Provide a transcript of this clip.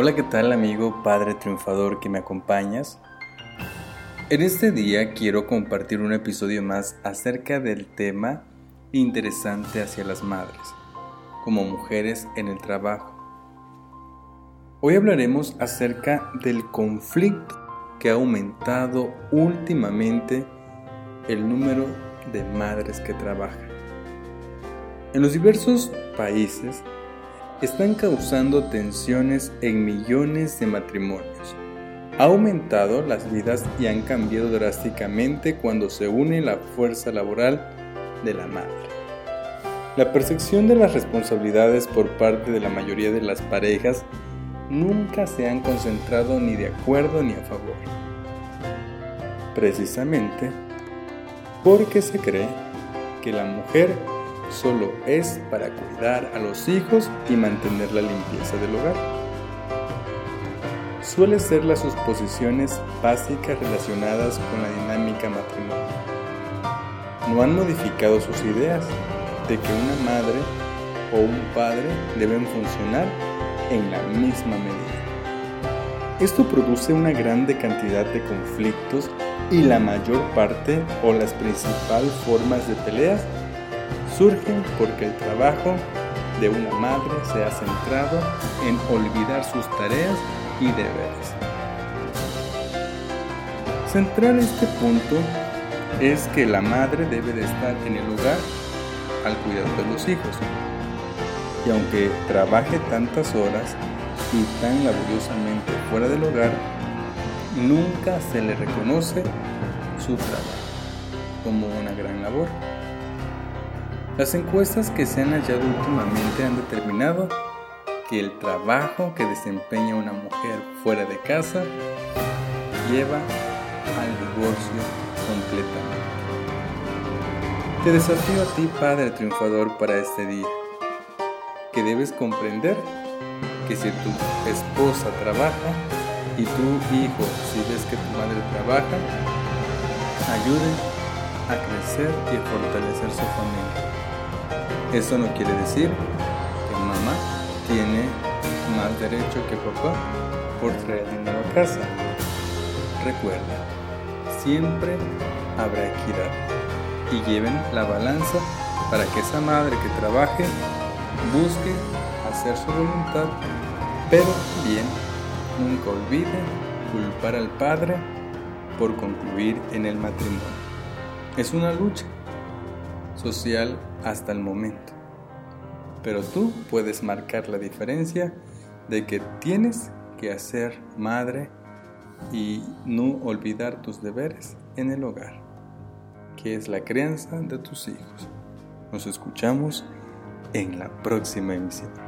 Hola, ¿qué tal amigo Padre Triunfador que me acompañas? En este día quiero compartir un episodio más acerca del tema interesante hacia las madres, como mujeres en el trabajo. Hoy hablaremos acerca del conflicto que ha aumentado últimamente el número de madres que trabajan. En los diversos países están causando tensiones en millones de matrimonios. Ha aumentado las vidas y han cambiado drásticamente cuando se une la fuerza laboral de la madre. La percepción de las responsabilidades por parte de la mayoría de las parejas nunca se han concentrado ni de acuerdo ni a favor. Precisamente porque se cree que la mujer solo es para cuidar a los hijos y mantener la limpieza del hogar. Suele ser las suposiciones básicas relacionadas con la dinámica matrimonial. No han modificado sus ideas de que una madre o un padre deben funcionar en la misma medida. Esto produce una grande cantidad de conflictos y la mayor parte o las principales formas de peleas surgen porque el trabajo de una madre se ha centrado en olvidar sus tareas y deberes. Centrar este punto es que la madre debe de estar en el hogar al cuidado de los hijos. Y aunque trabaje tantas horas y tan laboriosamente fuera del hogar, nunca se le reconoce su trabajo como una gran labor. Las encuestas que se han hallado últimamente han determinado que el trabajo que desempeña una mujer fuera de casa lleva al divorcio completamente. Te desafío a ti, Padre Triunfador, para este día, que debes comprender que si tu esposa trabaja y tu hijo, si ves que tu madre trabaja, ayuden a crecer y a fortalecer su familia. Eso no quiere decir que mamá tiene más derecho que papá por traer dinero a casa. Recuerda, siempre habrá equidad y lleven la balanza para que esa madre que trabaje busque hacer su voluntad, pero bien, nunca olvide culpar al padre por concluir en el matrimonio. Es una lucha social hasta el momento. Pero tú puedes marcar la diferencia de que tienes que hacer madre y no olvidar tus deberes en el hogar, que es la crianza de tus hijos. Nos escuchamos en la próxima emisión.